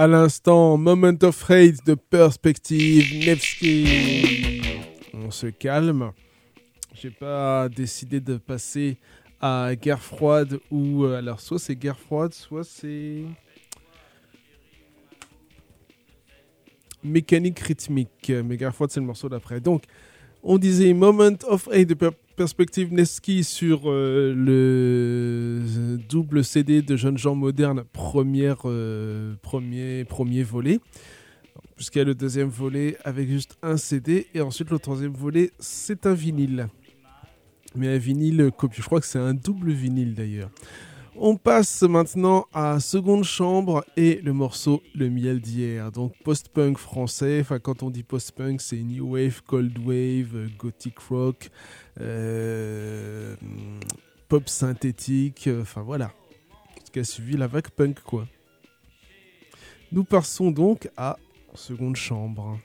À l'instant, Moment of Hate de Perspective Nevsky. On se calme. J'ai pas décidé de passer à Guerre froide ou euh, alors soit c'est Guerre froide, soit c'est mécanique rythmique. Mais Guerre froide c'est le morceau d'après. Donc on disait Moment of Hate de Perspective Neski sur euh, le double CD de Jeunes gens modernes, première, euh, premier, premier volet. Puisqu'il y a le deuxième volet avec juste un CD. Et ensuite, le troisième volet, c'est un vinyle. Mais un vinyle copieux. Je crois que c'est un double vinyle d'ailleurs. On passe maintenant à Seconde Chambre et le morceau Le Miel d'hier. Donc post-punk français, enfin quand on dit post-punk c'est New Wave, Cold Wave, Gothic Rock, euh, pop synthétique, enfin voilà. Ce qui a suivi la vague punk quoi. Nous passons donc à Seconde Chambre.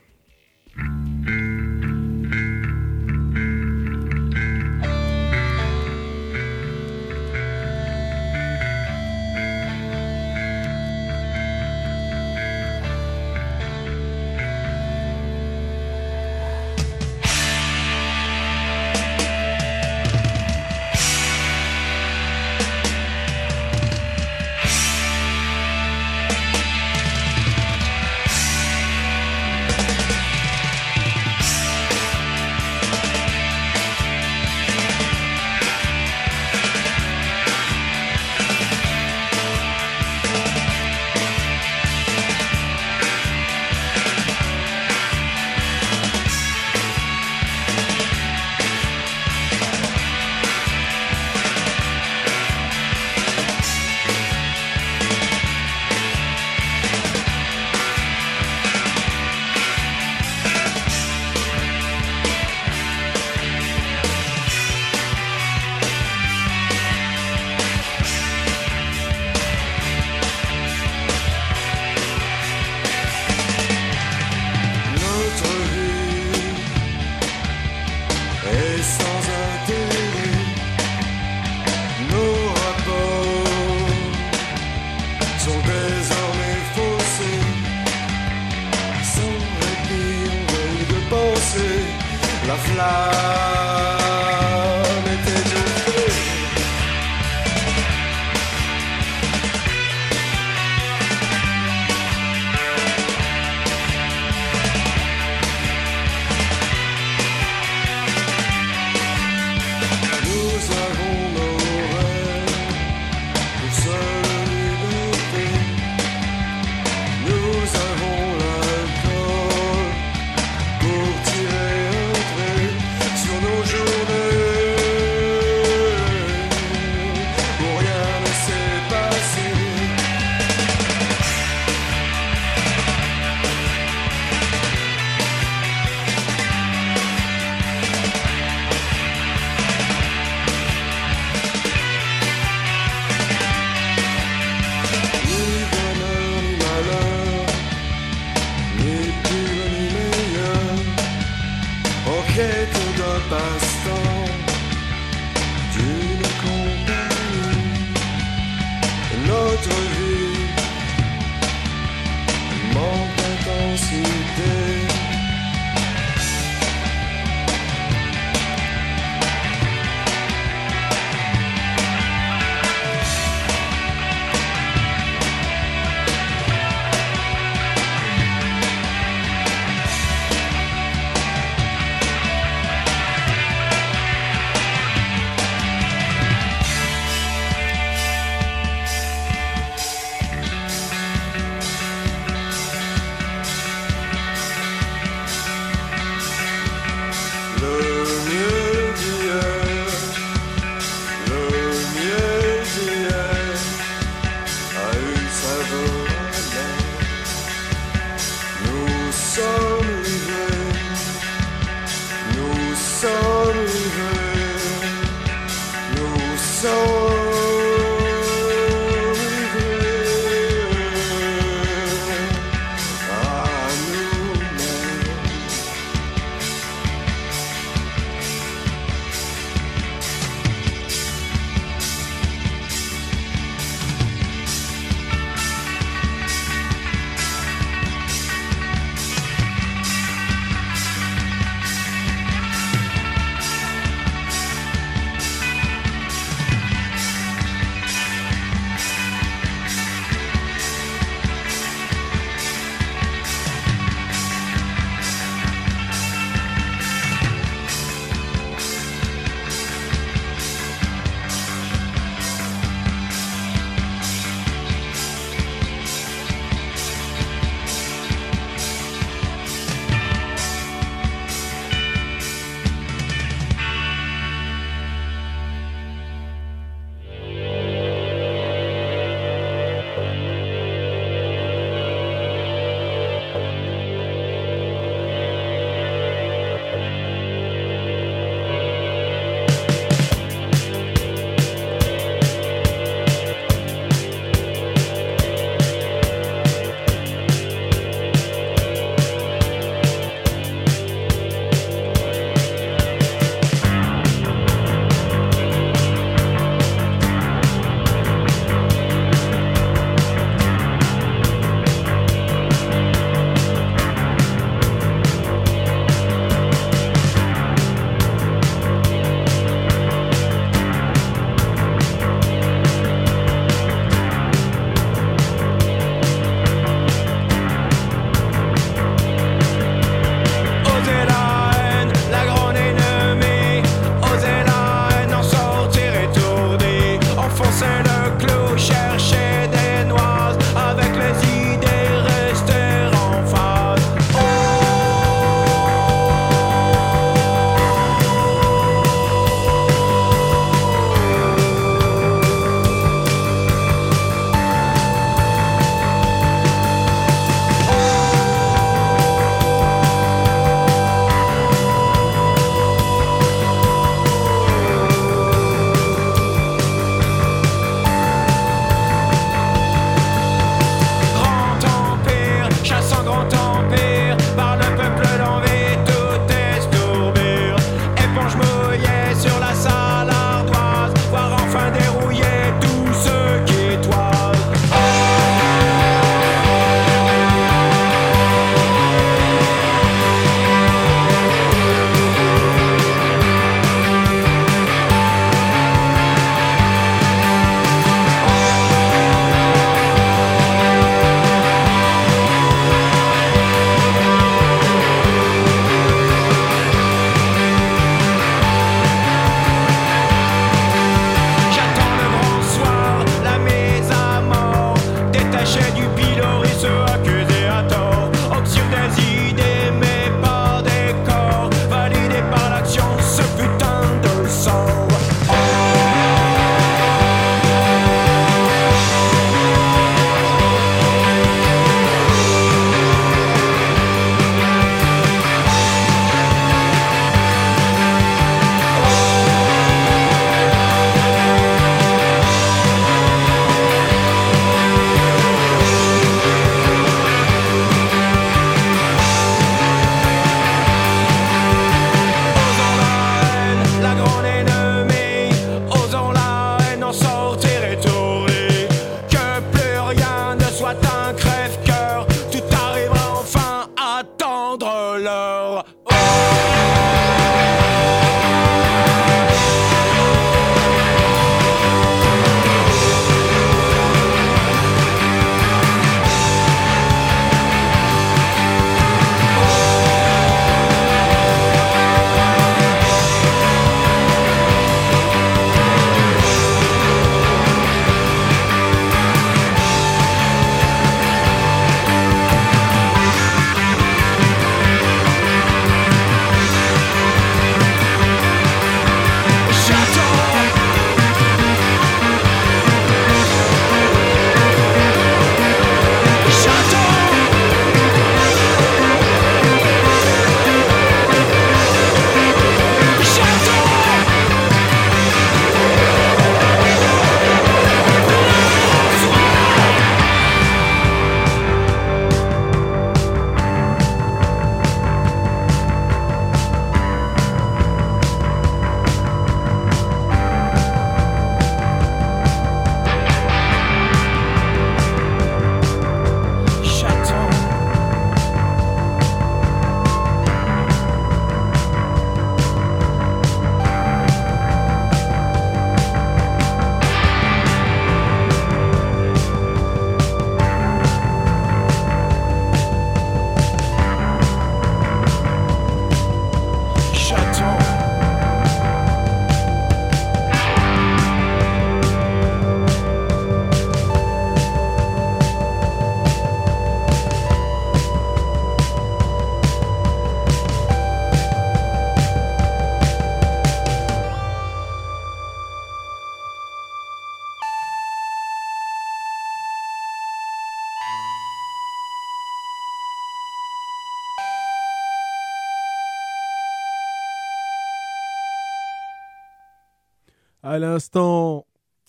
L'instant,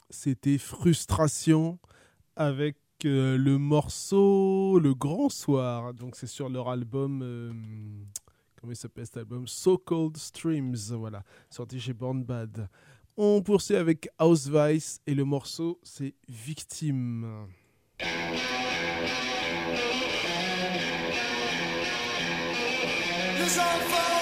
c'était Frustration avec euh, le morceau Le Grand Soir. Donc c'est sur leur album. Euh, comment il s'appelle cet album? So Cold Streams. Voilà, sorti chez Born Bad. On poursuit avec House Vice et le morceau c'est Victime. Les enfants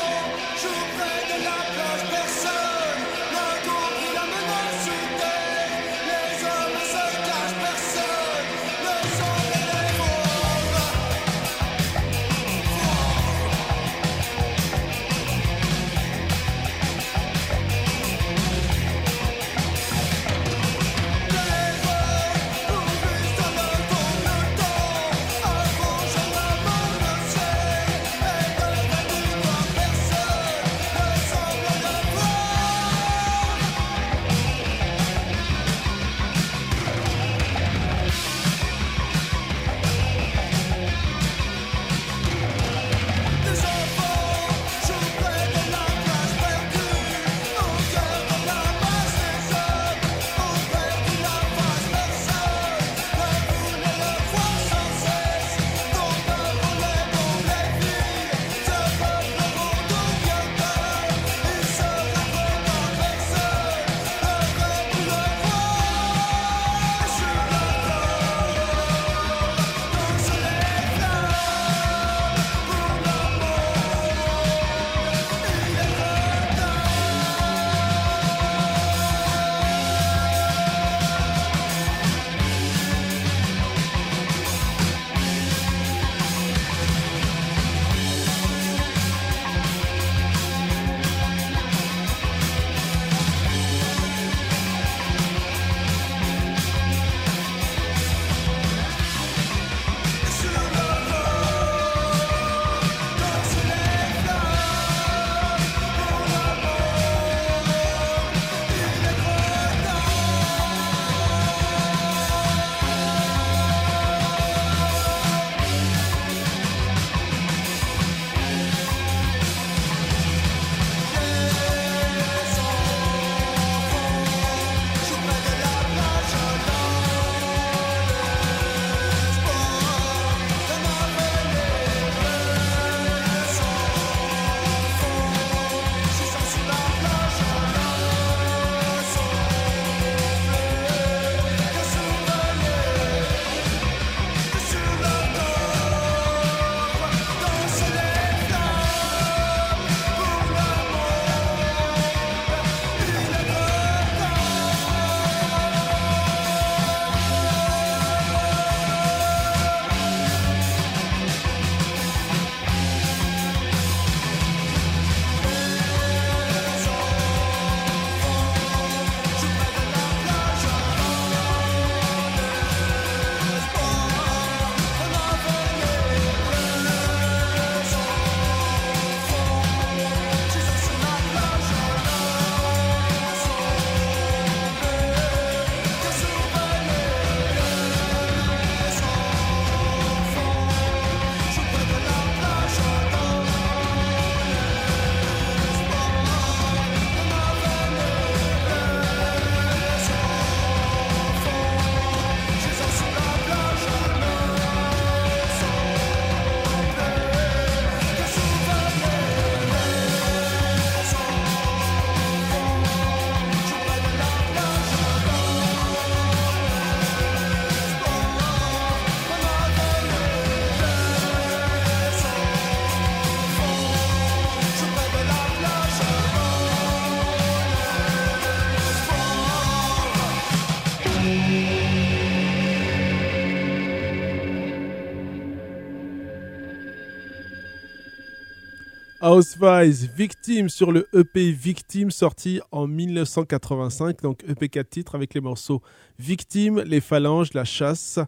House Vice, Victime sur le EP Victime sorti en 1985, donc EP 4 titres avec les morceaux Victime, Les Phalanges, La Chasse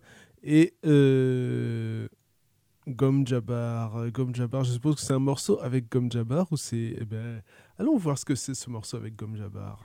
et euh, Gom Jabbar. Gom je suppose que c'est un morceau avec Gom Jabbar ou c'est. eh ben, allons voir ce que c'est ce morceau avec Gom Jabbar.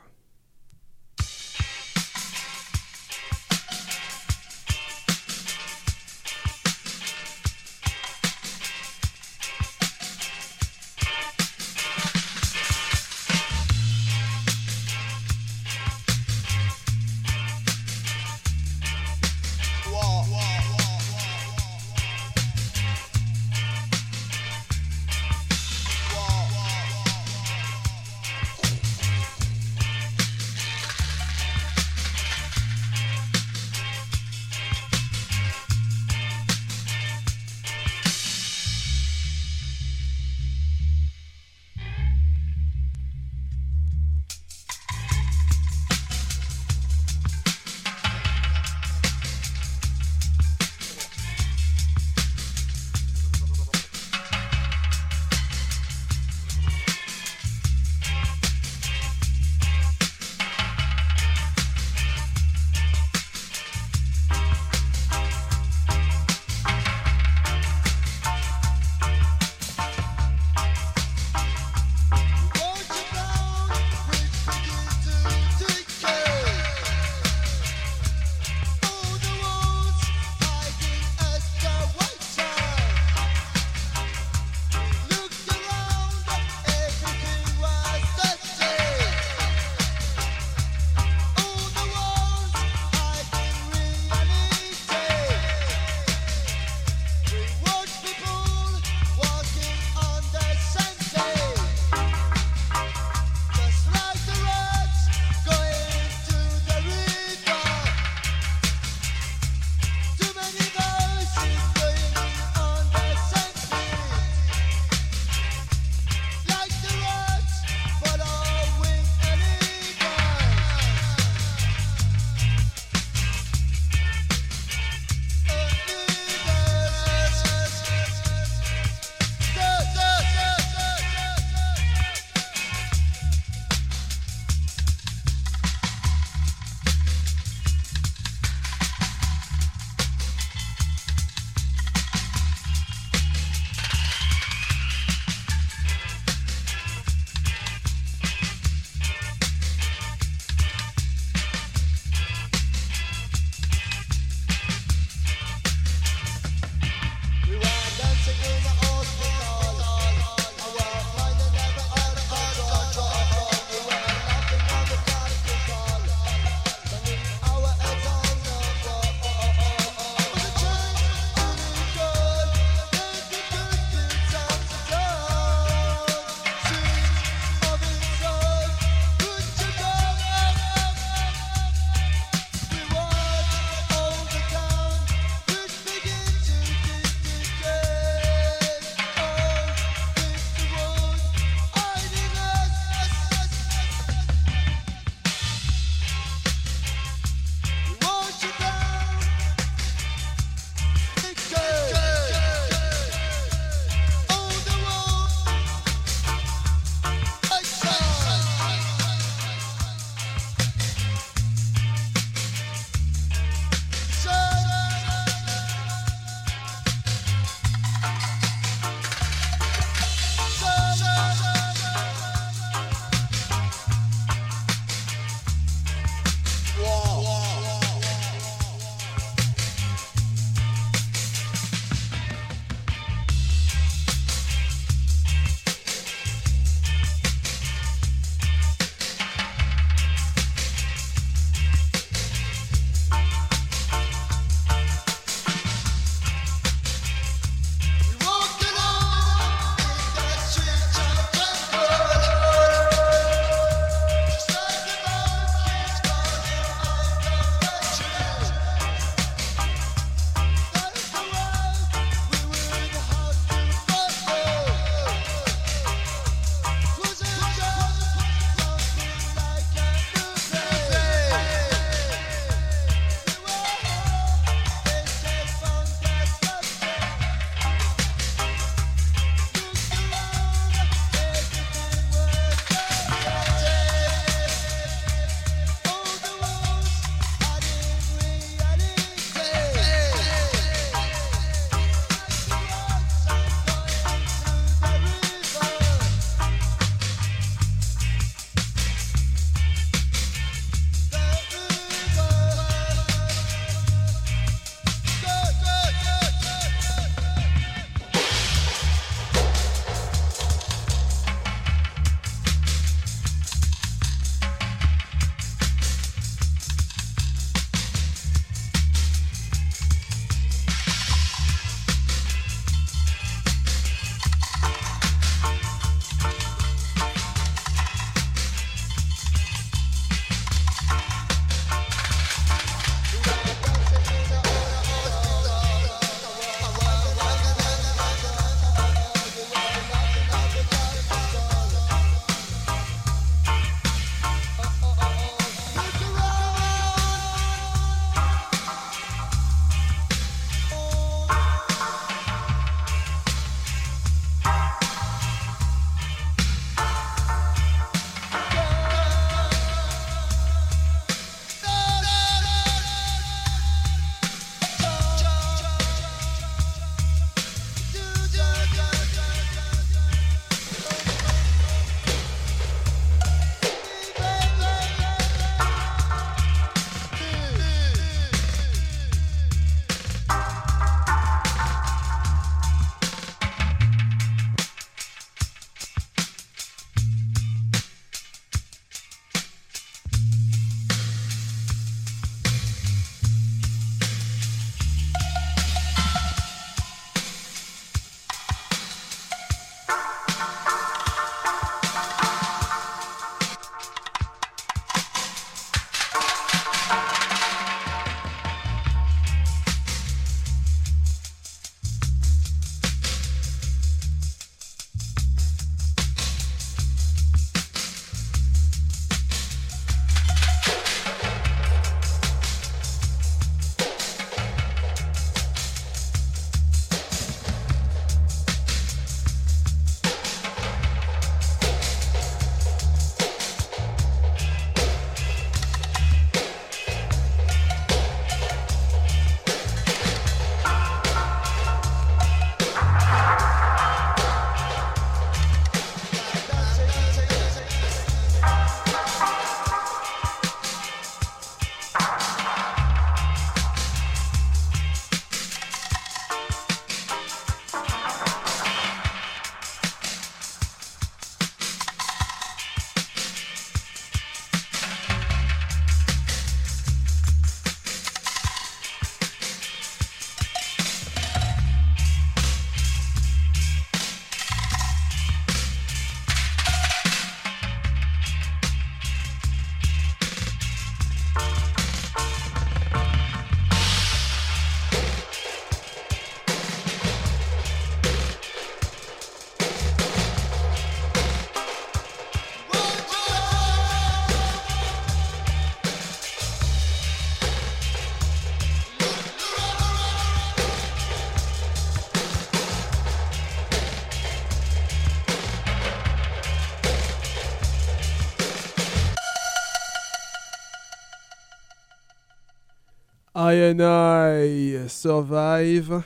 I and I survive.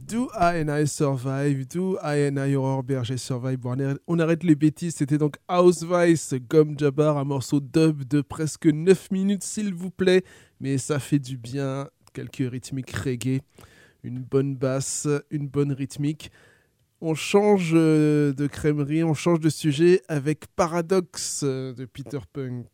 Do I and I survive? Do I and I Aurore Berger survive? Bon, on arrête- les bêtises. C'était donc House Vice, Gomme Jabbar, un morceau dub de presque 9 minutes, s'il vous plaît. Mais ça fait du bien. Quelques rythmiques reggae, une bonne basse, une bonne rythmique. On change euh, de crèmerie, on change de sujet avec Paradox euh, de Peter Punk.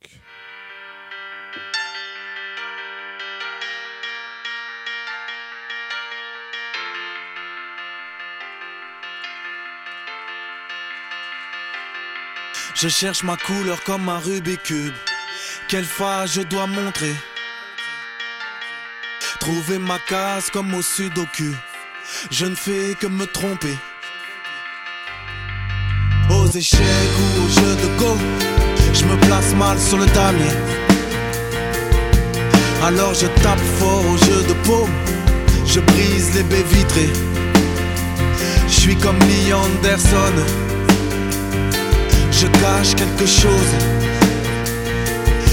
Je cherche ma couleur comme un Rubik's Cube. Quelle phase je dois montrer? Trouver ma case comme au sudoku. Je ne fais que me tromper. Aux échecs ou aux jeux de go, je me place mal sur le damier. Alors je tape fort au jeu de paume. Je brise les baies vitrées. Je suis comme Lee Anderson. Je cache quelque chose,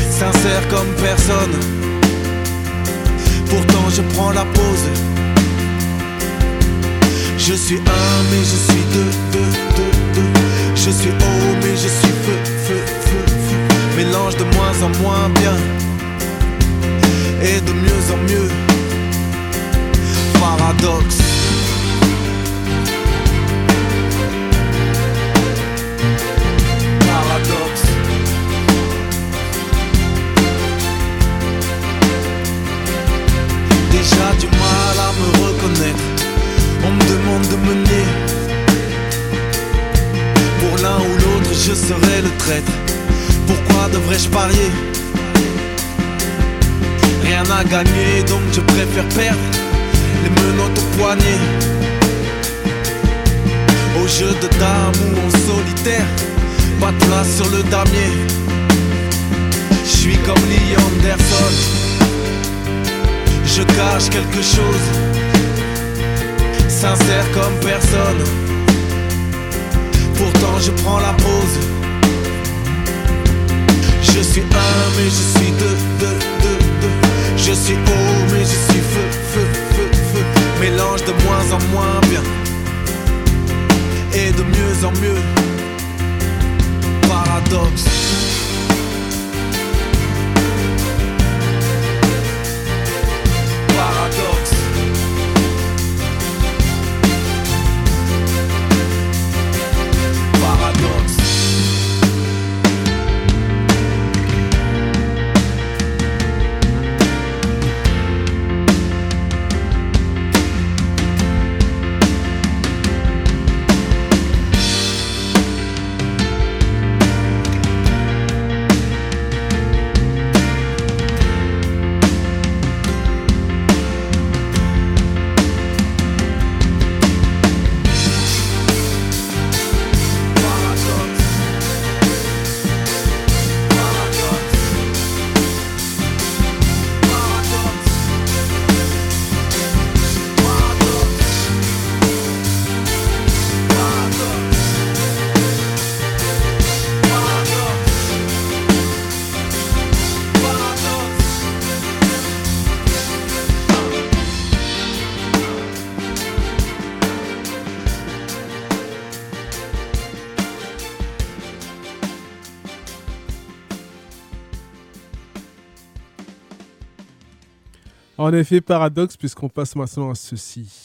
sincère comme personne. Pourtant je prends la pause. Je suis un mais je suis deux, deux, deux, deux. Je suis haut mais je suis feu, feu, feu, feu. Mélange de moins en moins bien et de mieux en mieux. Paradoxe. Déjà du mal à me reconnaître. On me demande de mener. Pour l'un ou l'autre, je serai le traître. Pourquoi devrais-je parier? Rien à gagner, donc je préfère perdre les menottes au poignet. Au jeu de dames ou en solitaire, pas place sur le damier. Je suis comme Lee Anderson, je cache quelque chose, sincère comme personne. Pourtant je prends la pause. Je suis un mais je suis deux, deux, deux, deux. Je suis haut mais je suis feu, feu, feu, feu. Mélange de moins en moins bien et de mieux en mieux. Paradoxe. En effet, paradoxe, puisqu'on passe maintenant à ceci.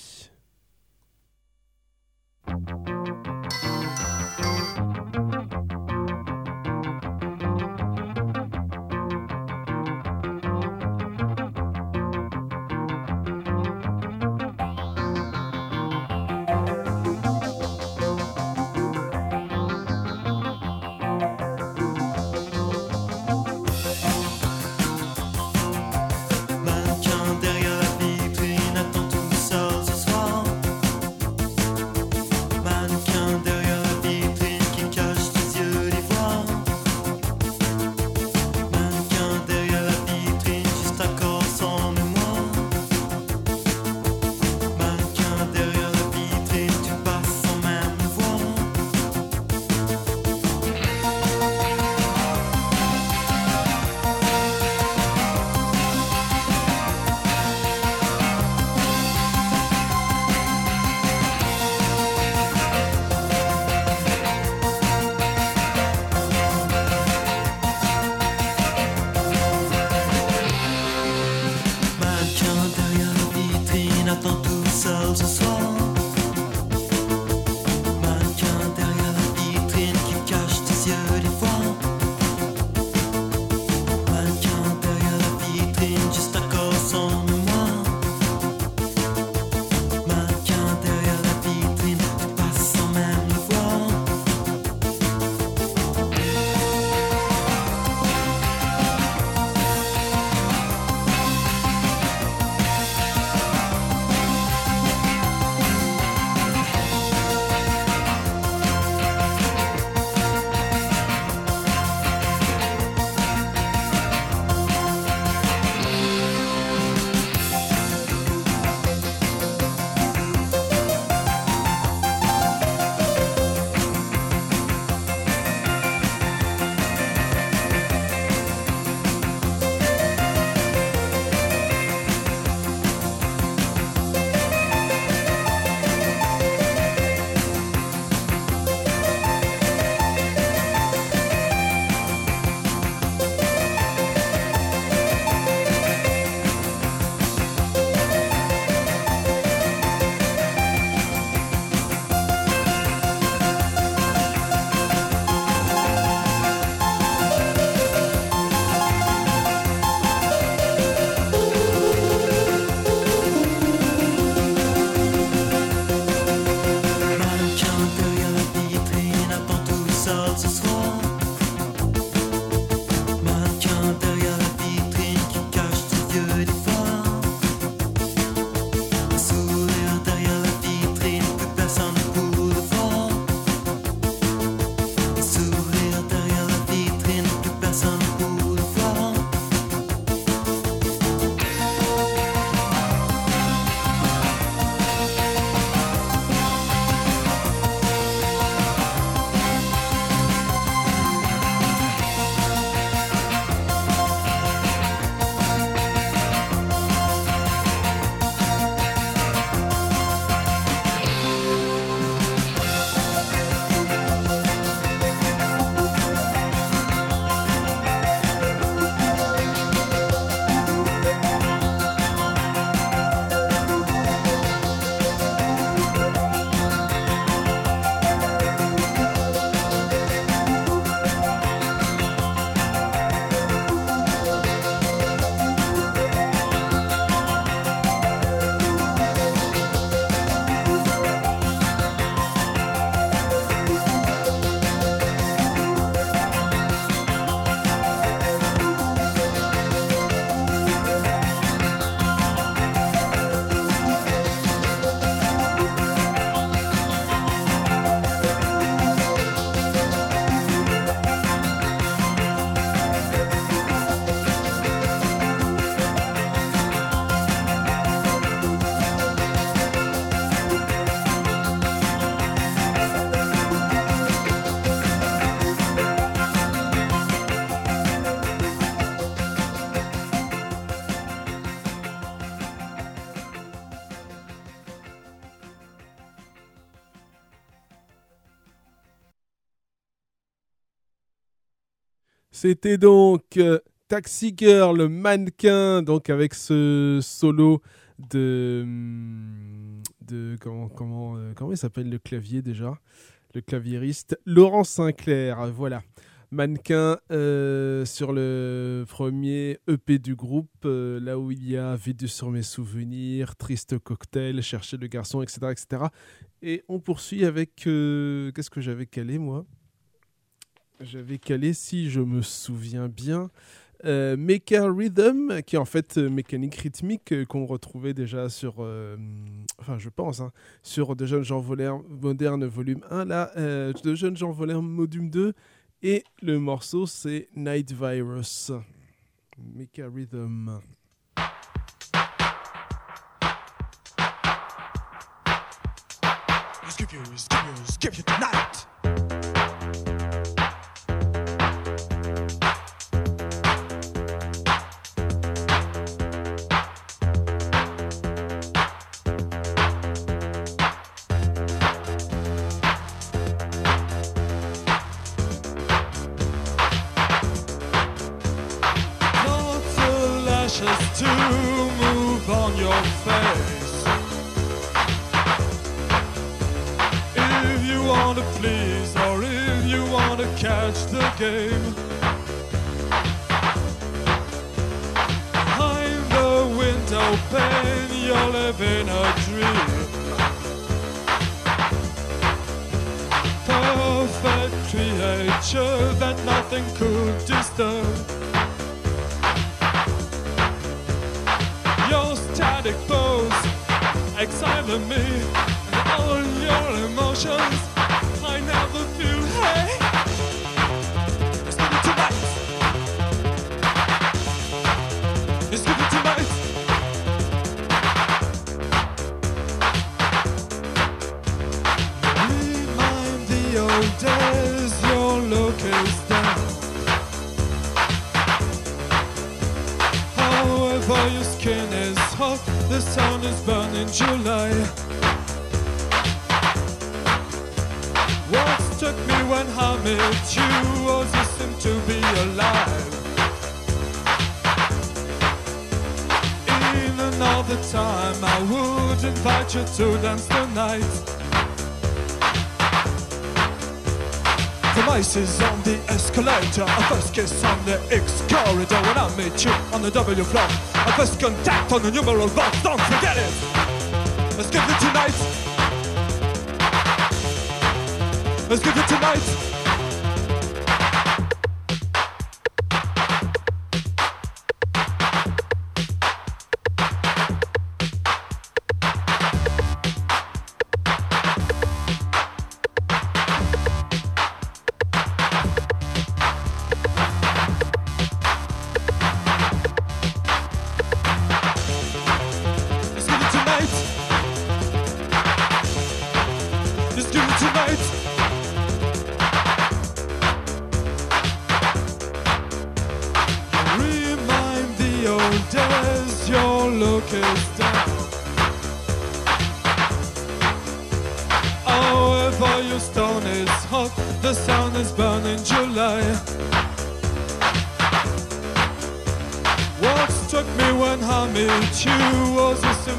C'était donc euh, Taxi Girl, le mannequin, donc avec ce solo de. de comment, comment, euh, comment il s'appelle le clavier déjà? Le claviériste Laurent Sinclair, voilà. Mannequin euh, sur le premier EP du groupe, là où il y a Vide sur mes souvenirs, Triste cocktail, Chercher le garçon, etc. etc. Et on poursuit avec. Qu'est-ce que j'avais calé moi? J'avais calé, si je me souviens bien, euh, Maker Rhythm, qui est en fait euh, mécanique rythmique euh, qu'on retrouvait déjà sur. euh, enfin, je pense, hein, sur De Jeunes gens modernes volume 1, là, euh, De Jeunes gens Volaires volume 2. Et le morceau, c'est Night Virus. Maker Rhythm. Skip you, skip you, tonight. Wanna the game. Behind the window pane, you're living a dream. Perfect creature that nothing could disturb. Your static pose exciting me and all your emotions. The sun is burning July. What struck me when I met you was you seem to be alive. In another time, I would invite you to dance tonight. The mice is on the escalator. A first kiss on the X corridor. When I meet you on the W floor. A first contact on the numeral box. Don't forget it. Let's give it tonight. Let's give it tonight.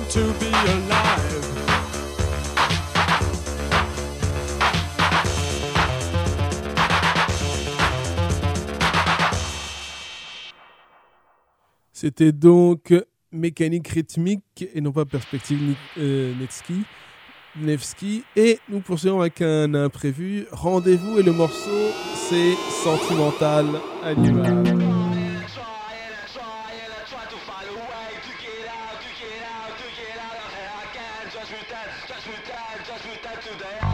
To be alive. C'était donc mécanique rythmique et non pas perspective euh. Nevsky. Et nous poursuivons avec un imprévu. Rendez-vous et le morceau, c'est Sentimental Animal. statue there.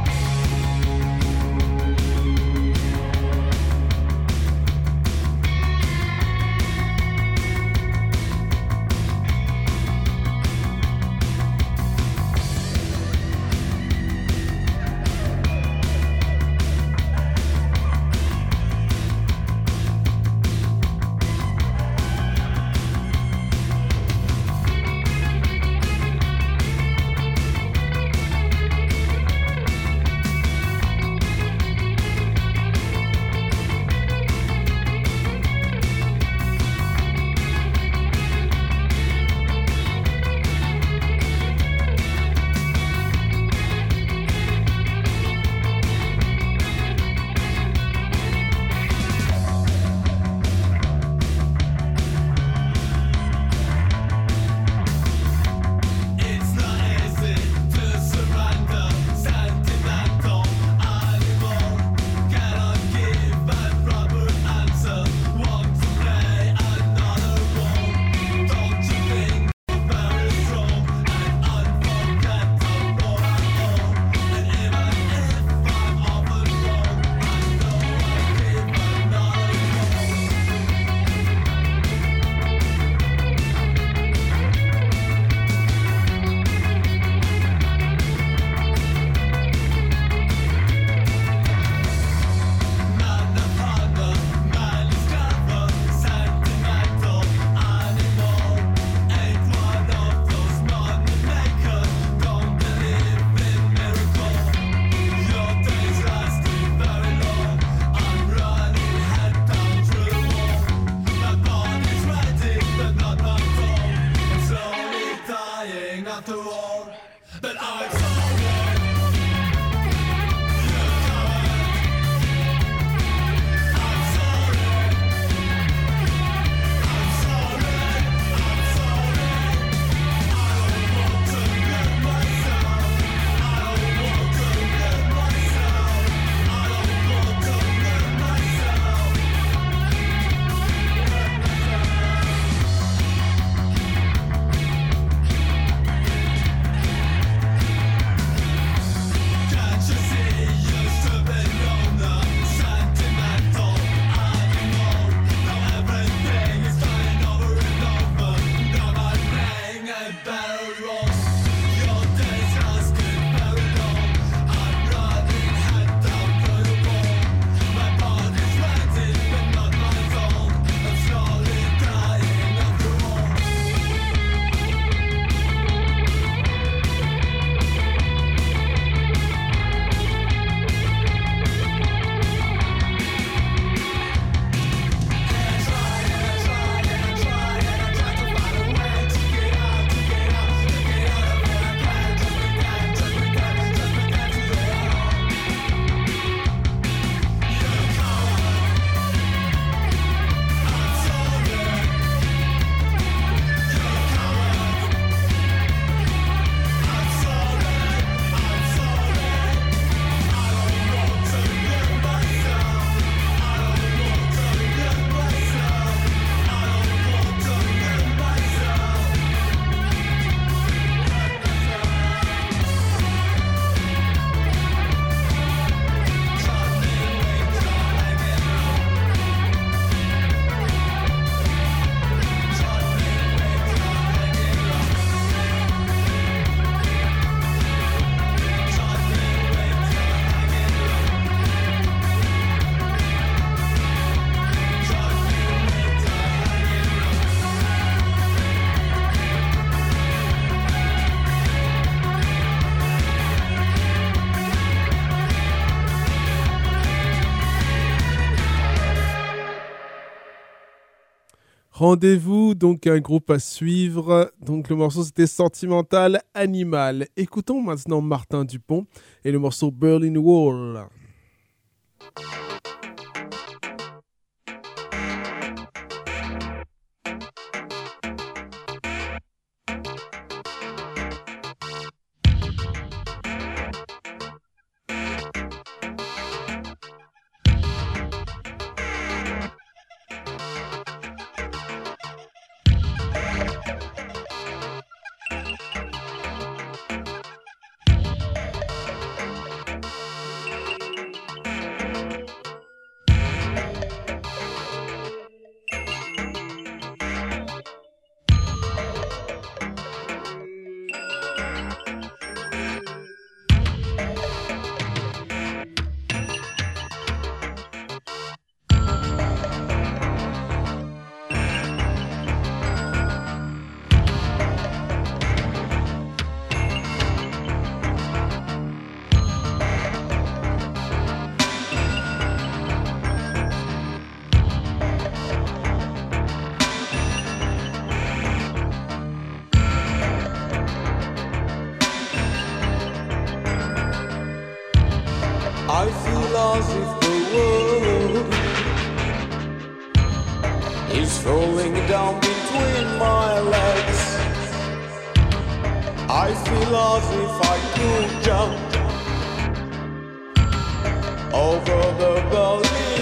Rendez-vous, donc un groupe à suivre. Donc le morceau c'était Sentimental Animal. Écoutons maintenant Martin Dupont et le morceau Berlin Wall. As if the world is falling down between my legs. I feel as if I could jump over the Berlin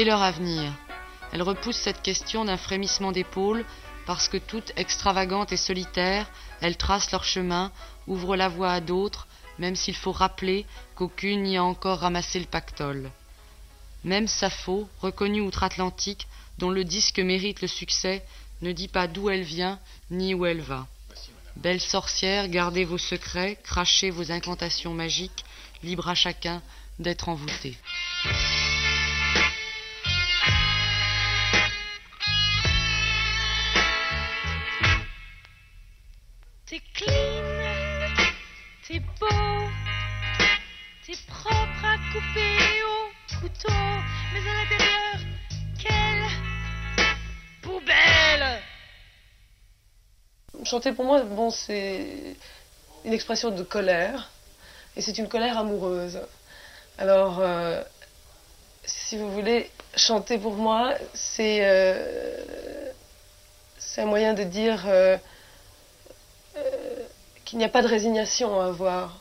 Et leur avenir Elle repousse cette question d'un frémissement d'épaule, parce que toute extravagante et solitaire, elle trace leur chemin, ouvre la voie à d'autres, même s'il faut rappeler qu'aucune n'y a encore ramassé le pactole. Même Sappho, reconnue outre-Atlantique, dont le disque mérite le succès, ne dit pas d'où elle vient ni où elle va. Belle sorcière, gardez vos secrets, crachez vos incantations magiques, libre à chacun d'être envoûté. T'es beau, t'es propre à couper au couteau, mais à l'intérieur, quelle poubelle. Chanter pour moi, bon, c'est une expression de colère, et c'est une colère amoureuse. Alors, euh, si vous voulez, chanter pour moi, c'est euh, un moyen de dire euh, qu'il n'y a pas de résignation à avoir,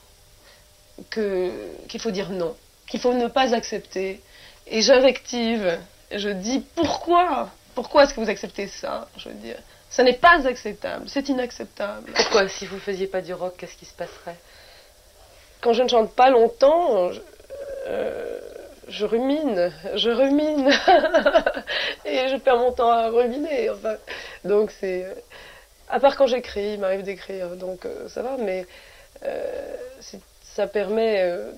que qu'il faut dire non, qu'il faut ne pas accepter. Et j'invective, je dis pourquoi? Pourquoi est-ce que vous acceptez ça? Je veux dire, ça n'est pas acceptable, c'est inacceptable. Pourquoi Si vous faisiez pas du rock, qu'est-ce qui se passerait? Quand je ne chante pas longtemps, je, euh, je rumine, je rumine. Et je perds mon temps à ruminer. Enfin, donc c'est. À part quand j'écris, il m'arrive d'écrire, donc euh, ça va, mais euh, c'est- ça permet. euh,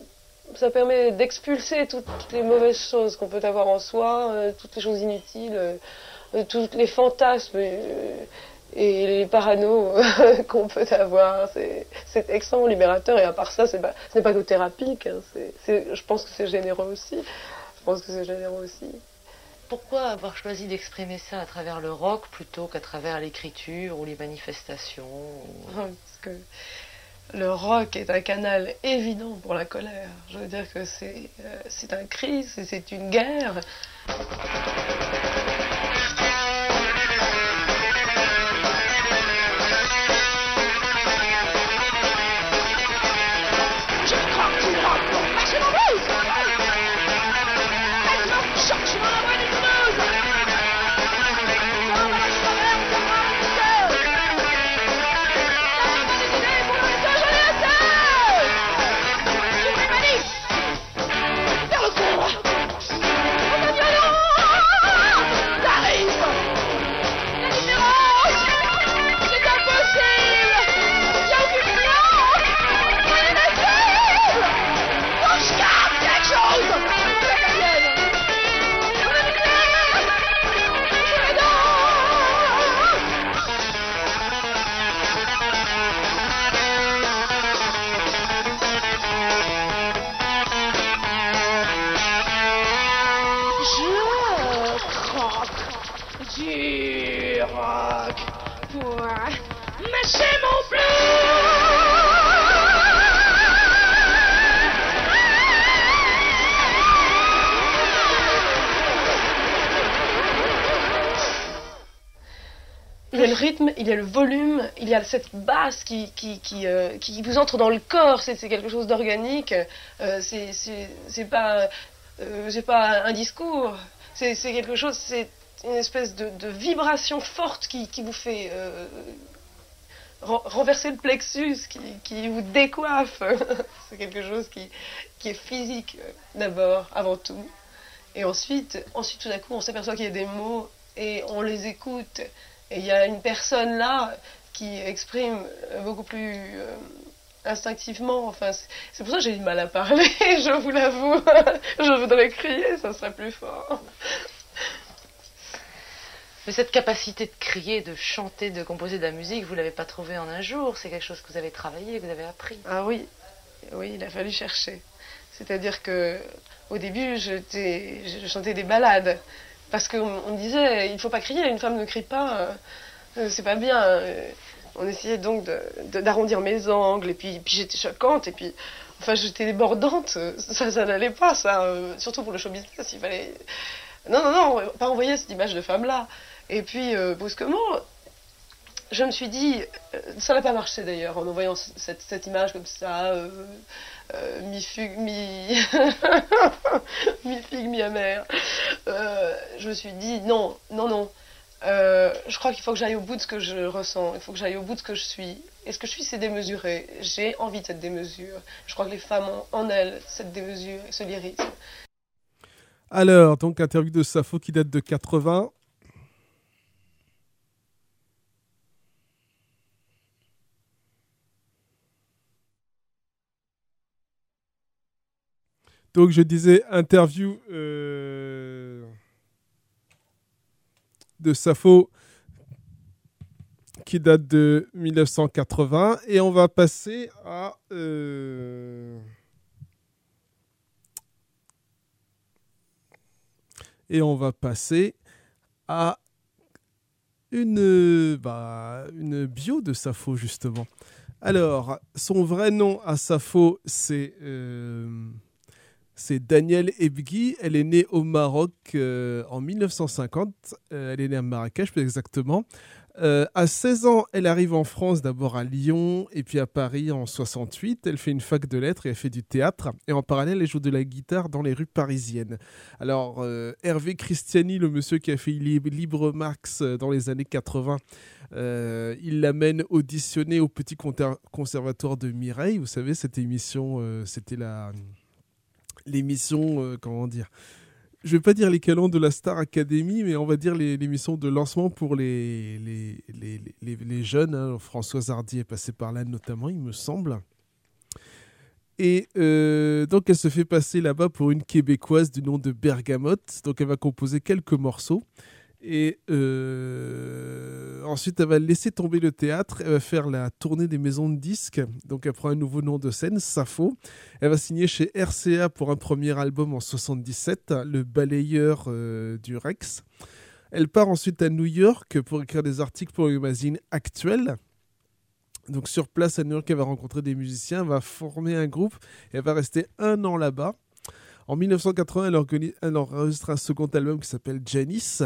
ça permet d'expulser toutes, les mauvaises choses qu'on peut avoir en soi, toutes les choses inutiles, tous les fantasmes et les paranos qu'on peut avoir. C'est extrêmement libérateur et à part ça, pas, ce n'est pas que thérapeutique. hein, je pense que c'est généreux aussi. Je pense que c'est généreux aussi. Pourquoi avoir choisi d'exprimer ça à travers le rock plutôt qu'à travers l'écriture ou les manifestations Parce que le rock est un canal évident pour la colère. Je veux dire que c'est euh, un cri, c'est une guerre. Il y a le volume, il y a cette basse qui, qui, qui, euh, vous entre dans le corps, c'est quelque chose d'organique. Euh, c'est- pas, euh, pas un discours, c'est quelque chose, c'est une espèce de, de vibration forte qui, qui vous fait euh, ren- renverser le plexus, qui, qui vous décoiffe. c'est quelque chose qui, qui est physique euh, d'abord, avant tout. Et ensuite, ensuite tout d'un coup, on s'aperçoit qu'il y a des mots et on les écoute. Et il y a une personne là qui exprime euh, beaucoup plus euh, instinctivement. Enfin, c'est- pour ça que j'ai du mal à parler, je vous l'avoue. je voudrais crier, ça serait plus fort. Mais cette capacité de crier, de chanter, de composer de la musique, vous l'avez pas trouvée en un jour. C'est quelque chose que vous avez travaillé, que vous avez appris. Ah oui, oui, il a fallu chercher. C'est-à-dire que au début, je chantais des ballades parce qu'on disait il faut pas crier, une femme ne crie pas, euh, euh, c'est pas bien. Euh, On essayait donc d'arrondir mes angles et puis, j'étais choquante et puis enfin j'étais débordante, ça, n'allait pas ça, surtout pour le show business, il fallait non non non pas envoyer cette image de femme là. Et puis brusquement, je me suis dit, ça n'a pas marché d'ailleurs, en envoyant cette, image comme ça, euh, mi-fugue, mi... mi-figue, mi-amère. Euh, je me suis dit, non, non, non. Euh, je crois qu'il faut que j'aille au bout de ce que je ressens, il faut que j'aille au bout de ce que je suis. Et ce que je suis, c'est démesuré. J'ai envie de cette démesure. Je crois que les femmes ont en elles cette démesure, ce lyrisme. Alors, donc, interview de Sappho qui date de 80. Donc, je disais interview euh, de Sappho qui date de 1980. Et on va passer à. euh, Et on va passer à une, bah, une bio de Sappho, justement. Alors, son vrai nom à Sappho, c'est euh, c'est Daniel Ebghi. Elle est née au Maroc euh, en 1950. Euh, elle est née à Marrakech, plus exactement. Euh, à 16 ans, elle arrive en France, d'abord à Lyon et puis à Paris en 68. Elle fait une fac de lettres et elle fait du théâtre. Et en parallèle, elle joue de la guitare dans les rues parisiennes. Alors, Hervé Christiani, le monsieur qui a fait Lib- Libre euh, dans les années 80, euh, il l'amène auditionner au Petit Conservatoire de Mireille. Vous savez, cette émission, c'était la l'émission, euh, comment dire je vais pas dire les canons de la Star Academy, mais on va dire les- de lancement pour les, les, les, les- les jeunes. hein. Françoise Hardy est passée par là notamment, il me semble. Et euh, donc elle se fait passer là-bas pour une Québécoise du nom de Bergamote. Donc elle va composer quelques morceaux. Et euh, ensuite, elle va laisser tomber le théâtre. Elle va faire la tournée des maisons de disques. Donc, elle prend un nouveau nom de scène, Sappho. Elle va signer chez RCA pour un premier album en 77, Le Balayeur euh, du Rex. Elle part ensuite à New York pour écrire des articles pour le magazine Actuel. Donc, sur place à New York, elle va rencontrer des musiciens, va former un groupe et elle va rester un an là-bas. En 1980, elle, organise- elle enregistre un second album qui s'appelle Janice.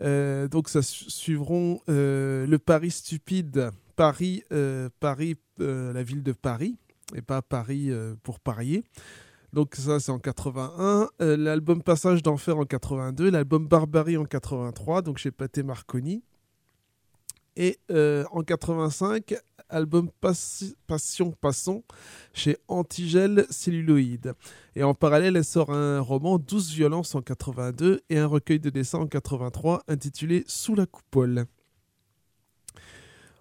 Euh, donc, ça su- suivront euh, le Paris stupide, Paris, euh, Paris, la ville de Paris, et pas Paris pour parier. Donc ça c'est en 81, Euh, l'album Passage d'enfer en 82, l'album Barbarie en 83, donc chez Pathé Marconi. Et euh, en 85, album Passi- Passion Passons chez Antigel Celluloïde. Et en parallèle, elle sort un roman 12 violences en 82 et un recueil de dessins en 83 intitulé Sous la coupole.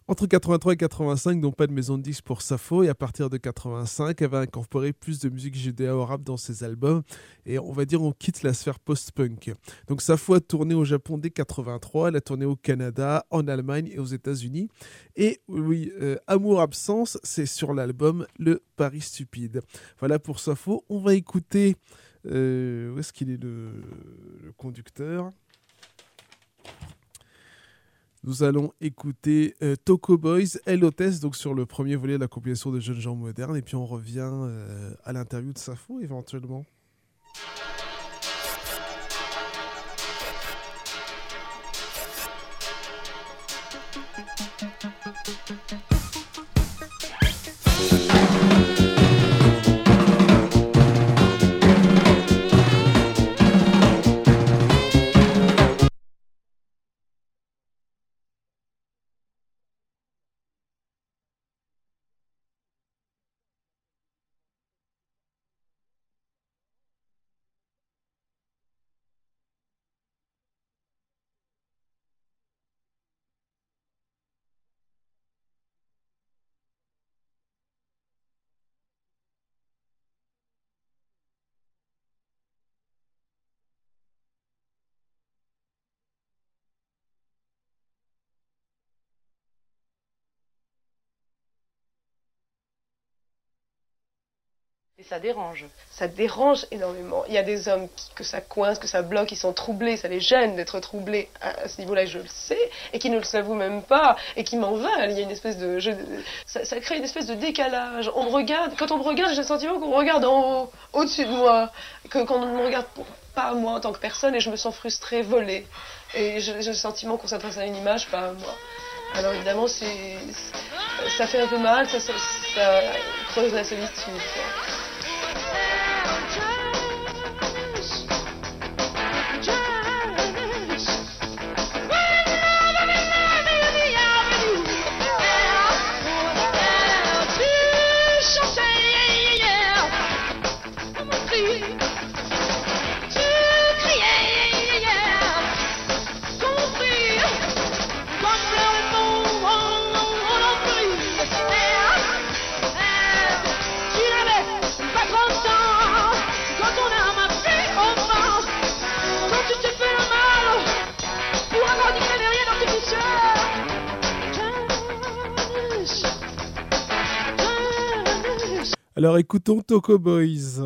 Entre 83 et 85, donc pas de maison de disques pour Sappho, et à partir de 85, elle va incorporer plus de musique judéo-arabe dans ses albums, et on va dire on quitte la sphère post-punk. Donc Sappho a tourné au Japon dès 83, elle a tourné au Canada, en Allemagne et aux États-Unis, et oui, euh, Amour Absence, c'est sur l'album Le Paris Stupide. Voilà pour Sappho, on va écouter, euh, où est-ce qu'il est le, le conducteur? Nous allons écouter euh, Toko Boys, Elle Hôtesse, donc sur le premier volet de la compilation de jeunes gens modernes. Et puis on revient euh, à l'interview de Safo éventuellement. Ça dérange. Ça dérange énormément. Il y a des hommes que ça coince, que ça bloque, ils sont troublés, ça les gêne d'être troublés à, ce niveau-là, je le sais, et qui ne le s'avouent même pas, et qui m'en veulent. Il y a une espèce de. ça, crée une espèce de décalage. On me regarde, quand on me regarde, j'ai le sentiment qu'on me regarde en haut, au-dessus de moi, que, qu'on ne me regarde pas moi en tant que personne, et je me sens frustrée, volée. Et j'ai le sentiment qu'on s'adresse à une image, pas à moi. Alors évidemment, ça fait un peu mal, ça, creuse la solitude. Alors écoutons Toko Boys.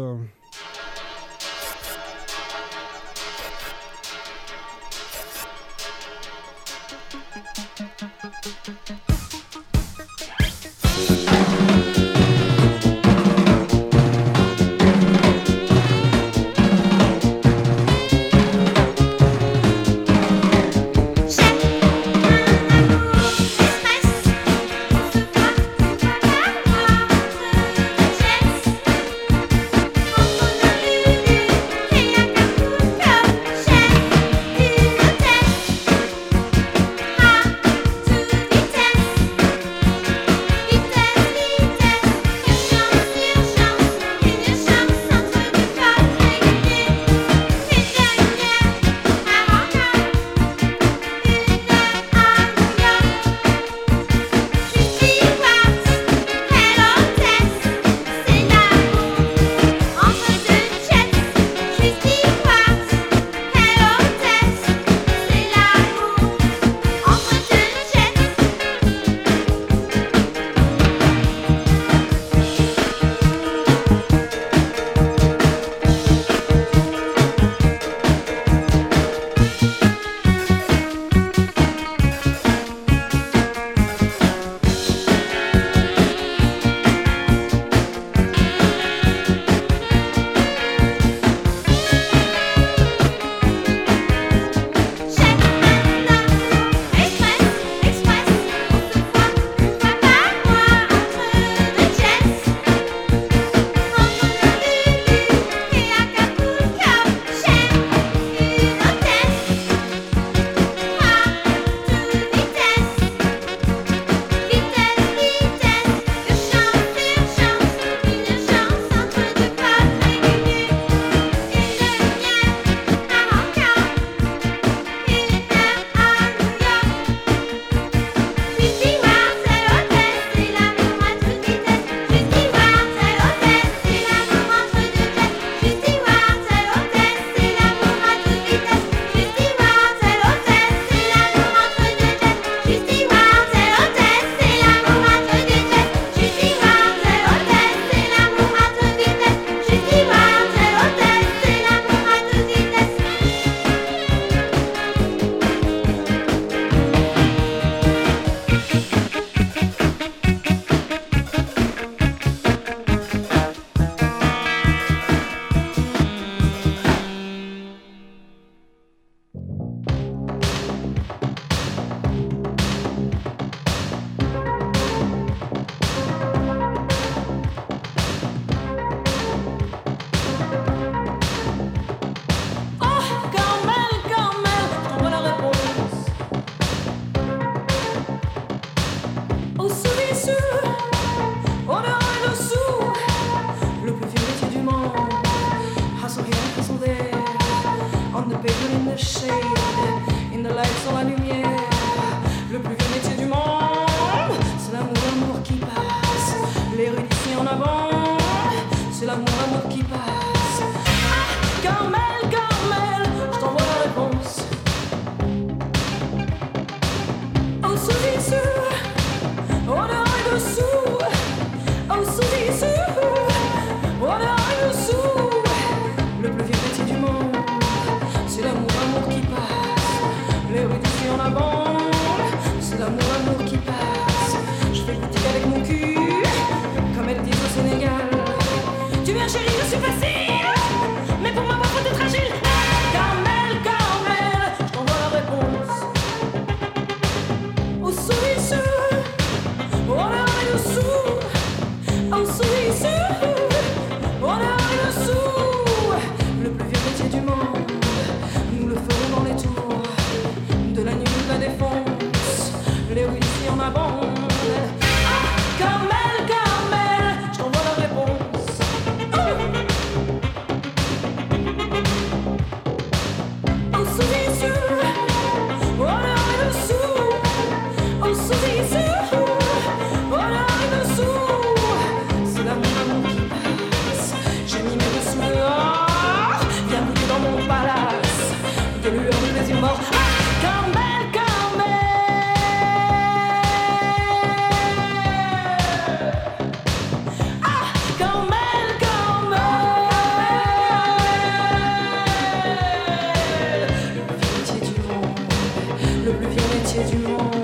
did you want?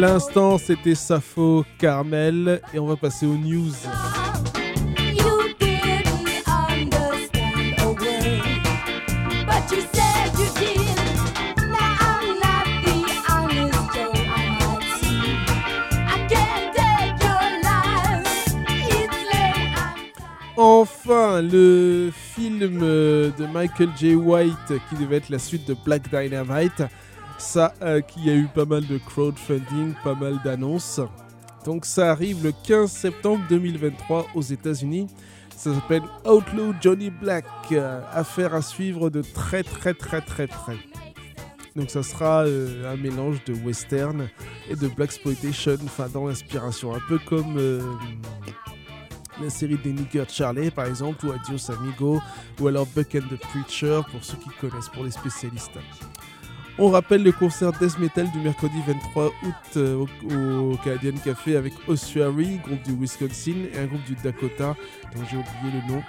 L'instant, c'était Sappho Carmel et on va passer aux news. Enfin, le film de Michael J. White qui devait être la suite de Black Dynamite, ça euh, qui a eu pas mal de crowdfunding, pas mal d'annonces. Donc ça arrive le 15 septembre 2023 aux États-Unis. Ça s'appelle Outlaw Johnny Black. euh, affaire à suivre de très très très très près. Donc ça sera euh, un mélange de western et de black exploitation, enfin dans l'inspiration, un peu comme euh, la série des Nigger Charlie par exemple, ou Adios Amigo, ou alors Buck and the Preacher pour ceux qui connaissent, pour les spécialistes. On rappelle le concert Death Metal du mercredi 23 août euh, au, Canadian Café avec Ossuary, groupe du Wisconsin, et un groupe du Dakota, dont j'ai oublié le nom.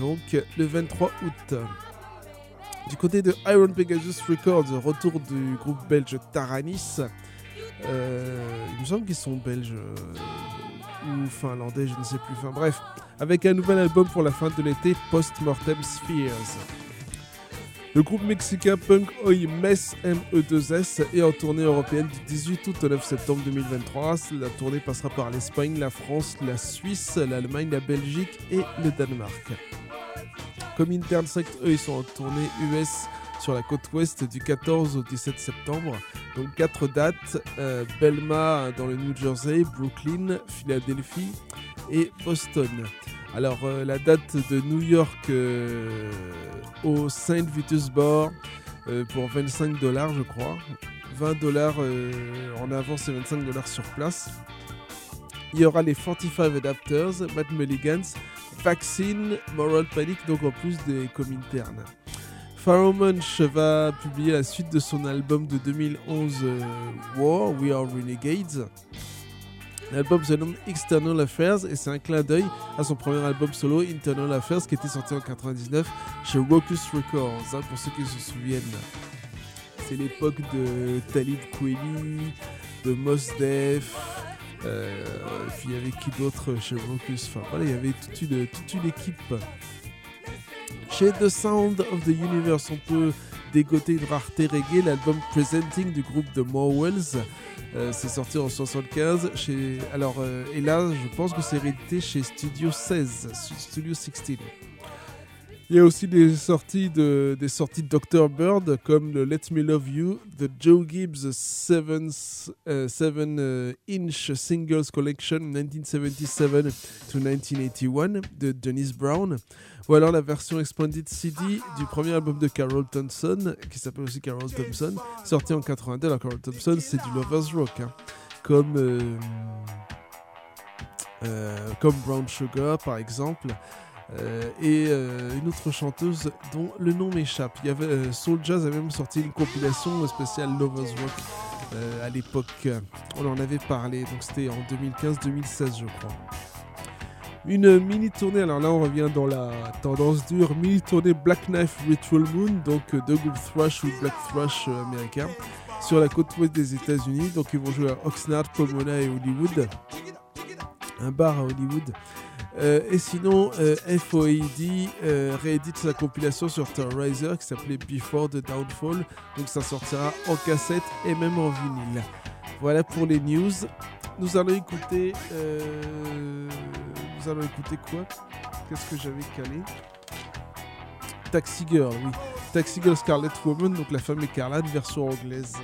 Donc le 23 août. Du côté de Iron Pegasus Records, retour du groupe belge Taranis. Euh, il me semble qu'ils sont belges euh, ou finlandais, je ne sais plus. Enfin bref, avec un nouvel album pour la fin de l'été, Post-Mortem Spheres. Le groupe mexicain punk Oi Mess ME2S est en tournée européenne du 18 août au 9 septembre 2023. La tournée passera par l'Espagne, la France, la Suisse, l'Allemagne, la Belgique et le Danemark. Comme Intern Sect, ils sont en tournée US sur la côte ouest du 14 au 17 septembre. Donc quatre dates, euh, Belma dans le New Jersey, Brooklyn, Philadelphie et Boston. Alors euh, la date de New York euh, au Saint Vitus Bar euh, pour 25 dollars je crois. 20 dollars en avance et 25 dollars sur place. Il y aura les 45 Adapters, Matt Mulligans, Vaccine, Moral Panic, donc en plus des Cominternes. Pharaoh Munch va publier la suite de son album de 2011 euh, War, We Are Renegades. L'album se nomme External Affairs et c'est un clin d'œil à son premier album solo Internal Affairs qui était sorti en 99 chez Rocus Records, hein, pour ceux qui se souviennent. C'est l'époque de Talib Kweli, de Mos Def, Euh, puis il y avait qui d'autre chez Rocus Enfin voilà, il y avait toute une, toute une équipe. Chez The Sound of the Universe, on peut dégoter une rareté reggae, l'album Presenting du groupe The Morwells. Euh, c'est sorti en 75. Chez... Alors, euh, et là, je pense que c'est réédité chez Studio 16, Studio 16. Il y a aussi des sorties de, Dr. Bird comme le Let Me Love You, The Joe Gibbs 7 euh, Inch Singles Collection 1977 to 1981 de Dennis Brown, ou alors la version Expanded CD du premier album de Carol Thompson, qui s'appelle aussi Carol Thompson, sorti en 82. Alors Carol Thompson, c'est du Lovers Rock, hein, comme, euh, euh, comme Brown Sugar par exemple. Euh, et euh, une autre chanteuse dont le nom m'échappe. Avait euh, Soul Jazz avait même sorti une compilation spéciale Lovers Rock à l'époque. On en avait parlé, donc c'était en 2015-2016 je crois. Une mini tournée, alors là on revient dans la tendance dure, mini tournée Black Knife Ritual Moon, donc deux groupes thrash ou black thrash américains, sur la côte ouest des États-Unis. Donc ils vont jouer à Oxnard, Pomona et Hollywood, un bar à Hollywood. Euh, et sinon, euh, FOAD euh, réédite sa compilation sur Terrorizer qui s'appelait Before the Downfall. Donc ça sortira en cassette et même en vinyle. Voilà pour les news. Nous allons écouter. euh, nous allons écouter quoi? Qu'est-ce que j'avais calé? Taxi Girl, oui. Taxi Girl Scarlet Woman, donc la femme écarlate, version anglaise.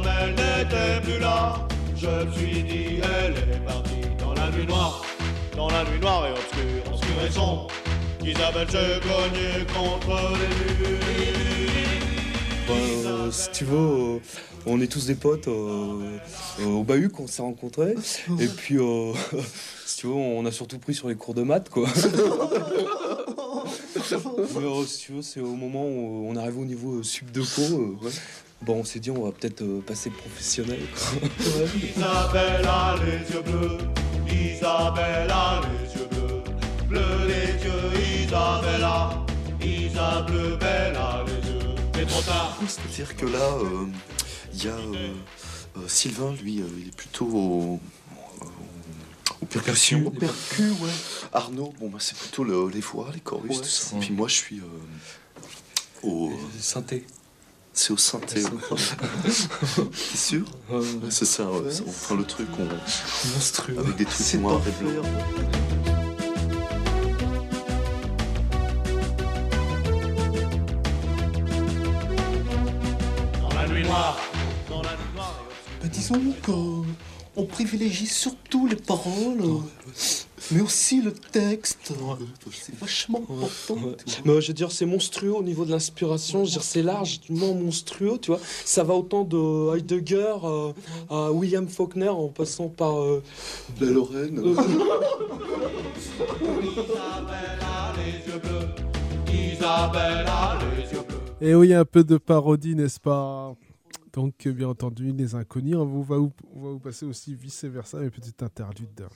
Comme elle n'était plus là, je me suis dit, elle est partie dans la nuit noire, dans la nuit noire et obscure, obscure et sombre. Isabelle s'est cognée contre les murs. Euh, si tu veux, euh, on est tous des potes euh, euh, au bahut qu'on s'est rencontrés. Et puis, euh, si tu veux, on a surtout pris sur les cours de maths, quoi. Mais, euh, si tu veux, c'est au moment où on arrive au niveau euh, sub de euh, bon, on s'est dit, on va peut-être euh, passer professionnel. quoi. Isabelle a les yeux bleus, Isabelle a les yeux bleus, bleu les yeux, Isabelle a, Isabelle belle a les yeux. Mais trop tard. C'est-à-dire que là, euh, il y a euh, euh, Sylvain, lui, euh, il est plutôt au. Au percu, ouais. Arnaud, bon, bah, c'est plutôt le- les voix, les chorus, Ouais, tout ça. Puis moi, je suis euh, au. Synthé. C'est au synthé. ouais. T'es sûr Ouais, C'est ça, ouais. C'est enfin le truc on... monstrueux. avec des trucs noirs et blancs. Dans la nuit noire, dans la nuit noire. Ben, disons qu'on privilégie surtout les paroles, mais aussi le texte. C'est vachement important. Mais je veux dire, c'est monstrueux au niveau de l'inspiration. Je veux dire, c'est largement monstrueux, tu vois. Ça va autant de Heidegger euh, à William Faulkner en passant par. euh, La Lorraine. Isabelle a les yeux bleus, Isabelle a les yeux bleus. Et oui, un peu de parodie, n'est-ce pas? Donc, euh, bien entendu, les inconnus. On va, vous, on va vous passer aussi vice-versa, une petite interlude.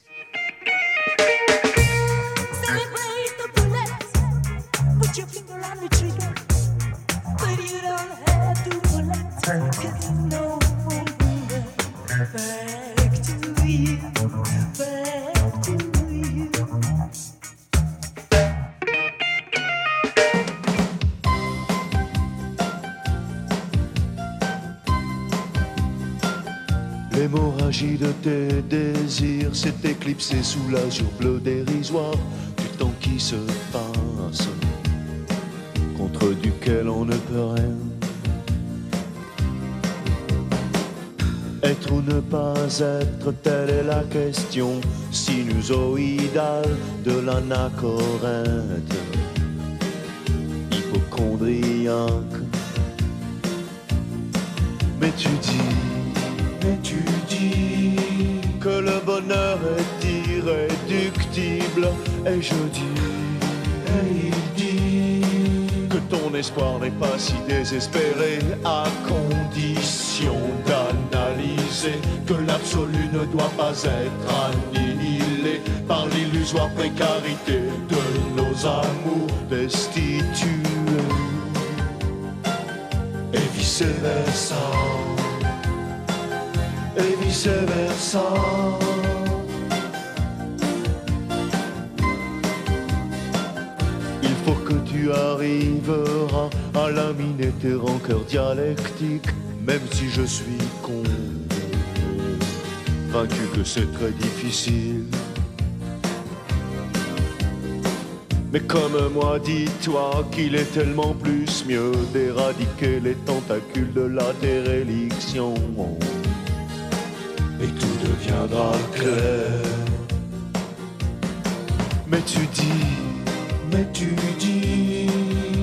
You feeling lonely trigger but you don't have to you L'hémorragie de tes désirs s'est éclipsée sous l'azur bleu dérisoire du temps qui se passe, contre duquel on ne peut rien. Être ou ne pas être, telle est la question sinusoïdale de l'anachorète, hypochondriaque. Mais tu dis, tu dis que le bonheur est irréductible, et je dis, et il dit que ton espoir n'est pas si désespéré, à condition d'analyser que l'absolu ne doit pas être annihilé par l'illusoire précarité de nos amours destitués. Et vice versa, et vice versa. Il faut que tu arriveras à laminer tes rancœurs dialectiques, même si je suis convaincu que c'est très difficile. Mais comme moi, dis-toi qu'il est tellement plus mieux d'éradiquer les tentacules de la déréliction. Et tout deviendra clair. Mais tu dis, mais tu dis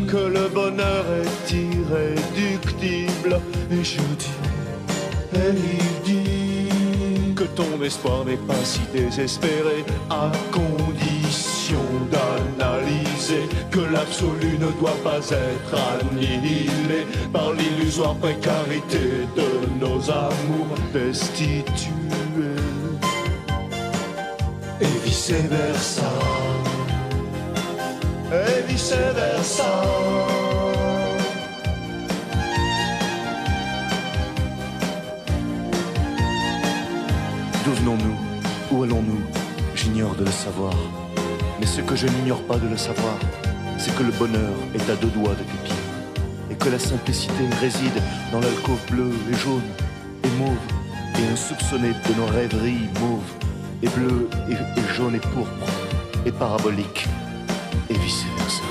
que le bonheur est irréductible. Et je dis, et il dit que ton espoir n'est pas si désespéré à condition d'analyser que l'absolu ne doit pas être annihilé par l'illusoire précarité de nos amours destitués. Et vice versa et vice versa D'où venons-nous? Où allons-nous? J'ignore de le savoir. Mais ce que je n'ignore pas de le savoir, c'est que le bonheur est à deux doigts de tes pieds. Et que la simplicité réside dans l'alcôve bleue et jaune et mauve et insoupçonnée de nos rêveries mauves et bleues et, et jaunes et pourpres et paraboliques et vice versa.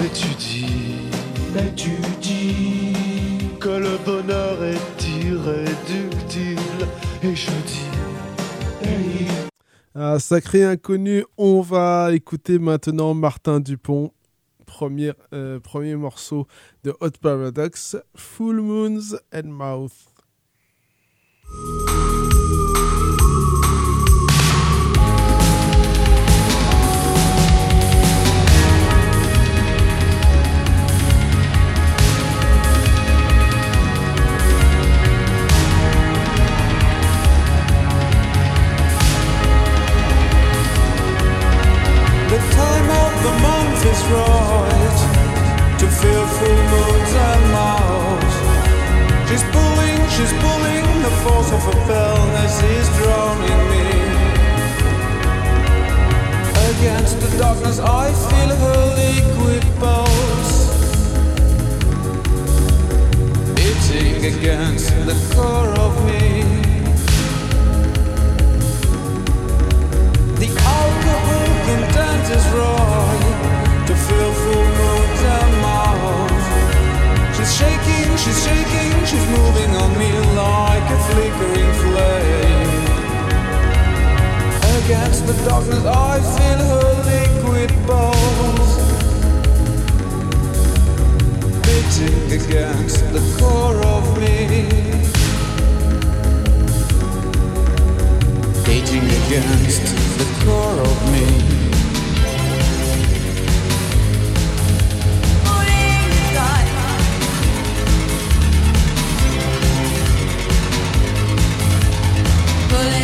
Mais tu dis, mais tu dis que le bonheur est irréductible. Et je dis, hey, Sacré inconnu, on va écouter maintenant Martin Dupont, premier, euh, premier morceau de Hot Paradox, Full Moons and Mouth. To full and mouths. She's pulling, she's pulling, the force of her wellness is drowning me. Against the darkness, I feel her liquid pulse. Beating against the core of me. The alcohol content is right full moons and. She's shaking, she's shaking, she's moving on me like a flickering flame. Against the darkness, I feel her liquid bones beating against the core of me. Beating against the core of me. The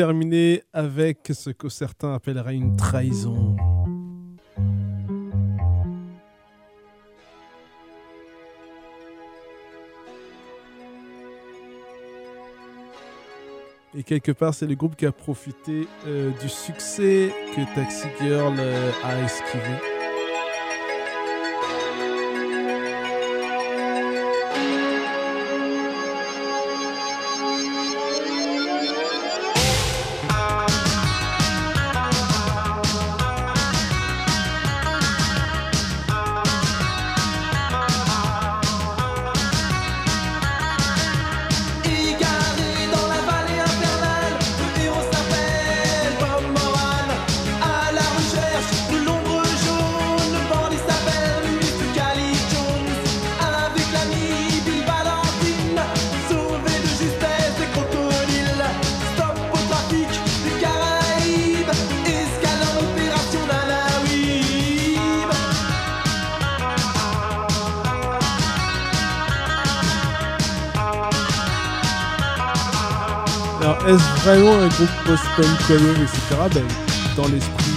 terminer avec ce que certains appelleraient une trahison. Et quelque part, c'est le groupe qui a profité euh, du succès que Taxi Girl euh, a esquivé. Alors, est-ce vraiment un groupe post-punk etc. Ben, dans l'esprit.